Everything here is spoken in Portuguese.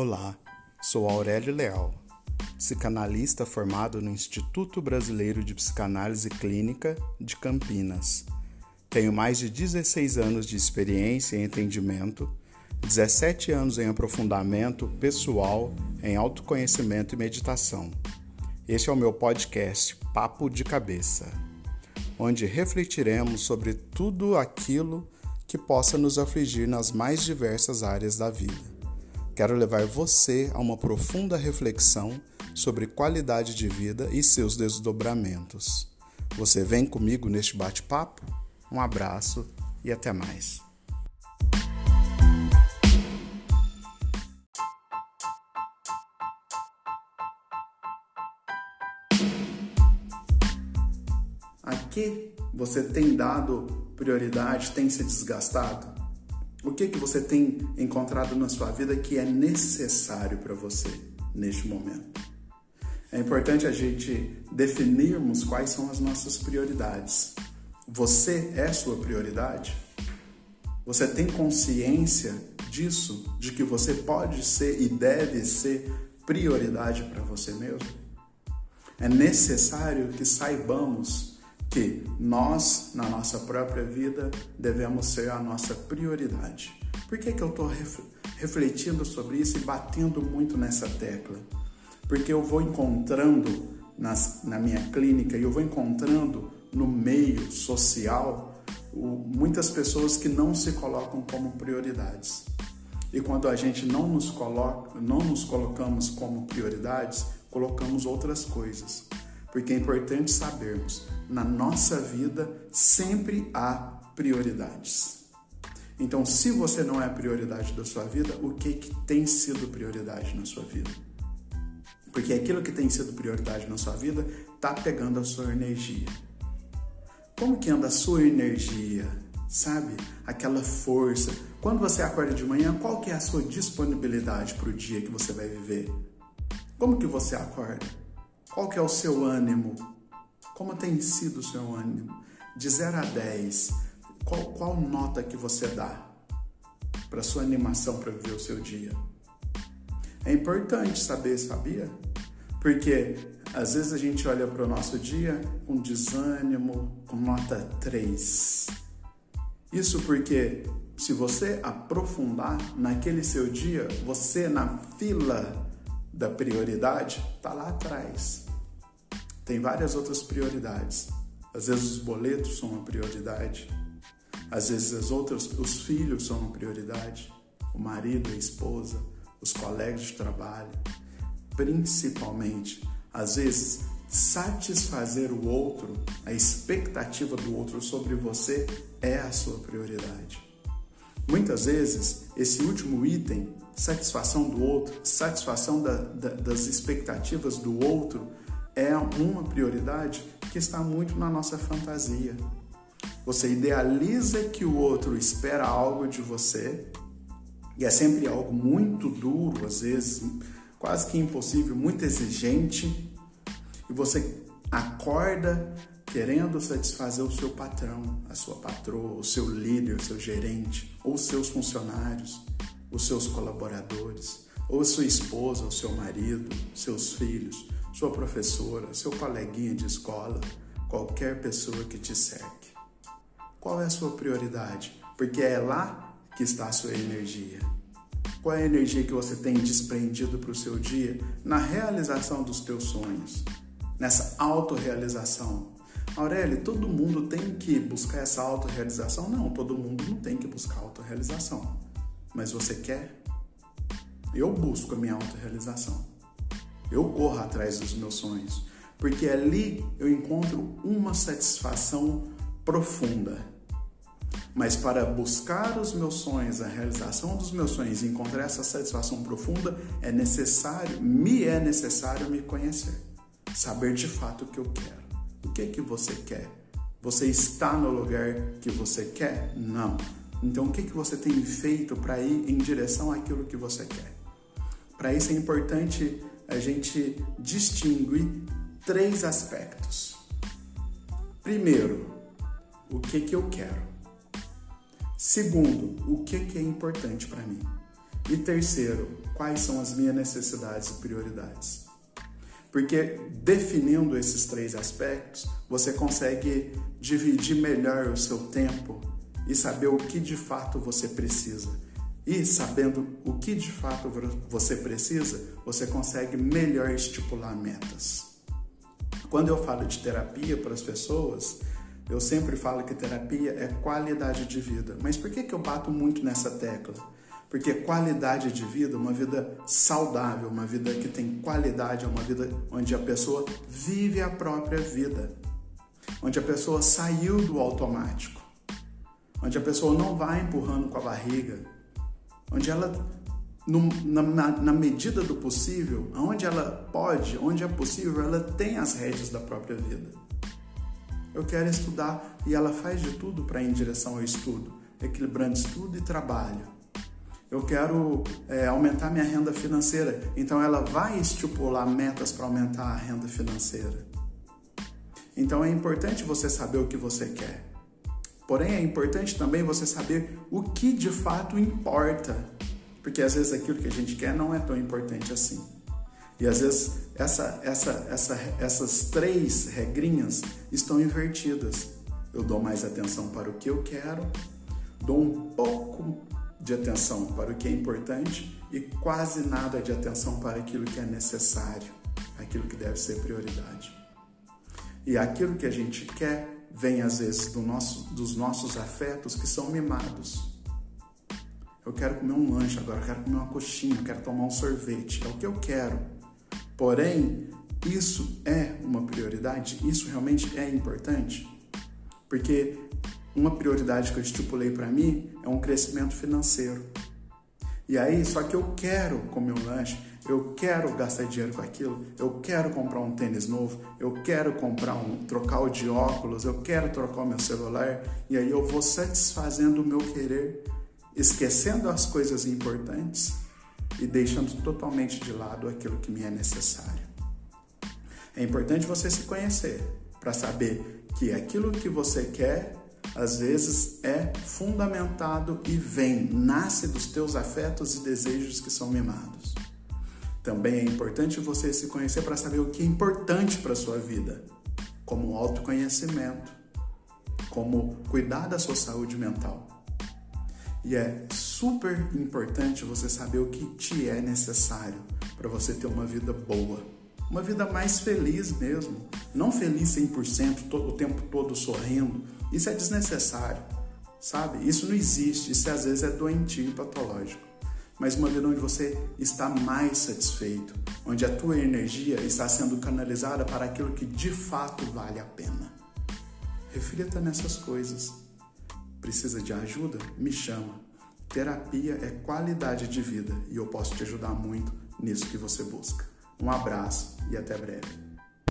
Olá, sou Aurélio Leal, psicanalista formado no Instituto Brasileiro de Psicanálise Clínica de Campinas. Tenho mais de 16 anos de experiência em atendimento, 17 anos em aprofundamento pessoal em autoconhecimento e meditação. Este é o meu podcast Papo de Cabeça, onde refletiremos sobre tudo aquilo que possa nos afligir nas mais diversas áreas da vida. Quero levar você a uma profunda reflexão sobre qualidade de vida e seus desdobramentos. Você vem comigo neste bate-papo? Um abraço e até mais. A que você tem dado prioridade, tem se desgastado? O que, que você tem encontrado na sua vida que é necessário para você neste momento? É importante a gente definirmos quais são as nossas prioridades. Você é sua prioridade? Você tem consciência disso, de que você pode ser e deve ser prioridade para você mesmo? É necessário que saibamos que nós, na nossa própria vida, devemos ser a nossa prioridade. Por que, que eu estou refletindo sobre isso e batendo muito nessa tecla? Porque eu vou encontrando nas, na minha clínica e eu vou encontrando no meio social o, muitas pessoas que não se colocam como prioridades. E quando a gente não nos coloca, não nos colocamos como prioridades, colocamos outras coisas. Porque é importante sabermos, na nossa vida sempre há prioridades. Então, se você não é a prioridade da sua vida, o que, que tem sido prioridade na sua vida? Porque aquilo que tem sido prioridade na sua vida está pegando a sua energia. Como que anda a sua energia? Sabe? Aquela força. Quando você acorda de manhã, qual que é a sua disponibilidade para o dia que você vai viver? Como que você acorda? Qual que é o seu ânimo? Como tem sido o seu ânimo? De 0 a 10, qual, qual nota que você dá para sua animação para viver o seu dia? É importante saber, sabia? Porque às vezes a gente olha para o nosso dia com desânimo, com nota 3. Isso porque se você aprofundar naquele seu dia, você na fila da prioridade está lá atrás. Tem várias outras prioridades. Às vezes os boletos são uma prioridade. Às vezes as outras, os filhos são uma prioridade. O marido, a esposa, os colegas de trabalho. Principalmente, às vezes, satisfazer o outro, a expectativa do outro sobre você é a sua prioridade. Muitas vezes, esse último item satisfação do outro, satisfação da, da, das expectativas do outro é uma prioridade que está muito na nossa fantasia. Você idealiza que o outro espera algo de você e é sempre algo muito duro, às vezes quase que impossível, muito exigente, e você acorda querendo satisfazer o seu patrão, a sua patroa, o seu líder, o seu gerente ou seus funcionários os seus colaboradores, ou sua esposa, ou seu marido, seus filhos, sua professora, seu coleguinha de escola, qualquer pessoa que te cerque. Qual é a sua prioridade? Porque é lá que está a sua energia. Qual é a energia que você tem desprendido para o seu dia na realização dos teus sonhos, nessa autorrealização? Aurélio, todo mundo tem que buscar essa autorrealização? Não, todo mundo não tem que buscar autorrealização. Mas você quer? Eu busco a minha autorrealização. Eu corro atrás dos meus sonhos, porque ali eu encontro uma satisfação profunda. Mas para buscar os meus sonhos, a realização dos meus sonhos e encontrar essa satisfação profunda, é necessário, me é necessário me conhecer, saber de fato o que eu quero. O que é que você quer? Você está no lugar que você quer? Não. Então, o que, que você tem feito para ir em direção àquilo que você quer? Para isso é importante a gente distinguir três aspectos. Primeiro, o que, que eu quero? Segundo, o que, que é importante para mim? E terceiro, quais são as minhas necessidades e prioridades? Porque definindo esses três aspectos, você consegue dividir melhor o seu tempo e saber o que de fato você precisa. E sabendo o que de fato você precisa, você consegue melhor estipular metas. Quando eu falo de terapia para as pessoas, eu sempre falo que terapia é qualidade de vida. Mas por que, que eu bato muito nessa tecla? Porque qualidade de vida, uma vida saudável, uma vida que tem qualidade, é uma vida onde a pessoa vive a própria vida, onde a pessoa saiu do automático, onde a pessoa não vai empurrando com a barriga, onde ela, no, na, na medida do possível, onde ela pode, onde é possível, ela tem as rédeas da própria vida. Eu quero estudar e ela faz de tudo para ir em direção ao estudo, equilibrando estudo e trabalho eu quero é, aumentar minha renda financeira. Então ela vai estipular metas para aumentar a renda financeira. Então é importante você saber o que você quer. Porém, é importante também você saber o que de fato importa. Porque às vezes aquilo que a gente quer não é tão importante assim. E às vezes essa, essa, essa, essas três regrinhas estão invertidas. Eu dou mais atenção para o que eu quero, dou um pouco de atenção para o que é importante e quase nada de atenção para aquilo que é necessário, aquilo que deve ser prioridade. E aquilo que a gente quer vem às vezes do nosso, dos nossos afetos que são mimados. Eu quero comer um lanche agora, eu quero comer uma coxinha, eu quero tomar um sorvete, é o que eu quero. Porém, isso é uma prioridade? Isso realmente é importante? Porque uma prioridade que eu estipulei para mim é um crescimento financeiro. E aí, só que eu quero comer um lanche, eu quero gastar dinheiro com aquilo, eu quero comprar um tênis novo, eu quero comprar um trocar o de óculos, eu quero trocar o meu celular, e aí eu vou satisfazendo o meu querer, esquecendo as coisas importantes e deixando totalmente de lado aquilo que me é necessário. É importante você se conhecer para saber que aquilo que você quer às vezes é fundamentado e vem, nasce dos teus afetos e desejos que são mimados. Também é importante você se conhecer para saber o que é importante para a sua vida, como autoconhecimento, como cuidar da sua saúde mental. E é super importante você saber o que te é necessário para você ter uma vida boa, uma vida mais feliz mesmo, não feliz 100%, todo, o tempo todo sorrindo, isso é desnecessário, sabe? Isso não existe, isso às vezes é doentio e patológico. Mas uma vida onde você está mais satisfeito, onde a tua energia está sendo canalizada para aquilo que de fato vale a pena. Reflita nessas coisas. Precisa de ajuda? Me chama. Terapia é qualidade de vida e eu posso te ajudar muito nisso que você busca. Um abraço e até breve.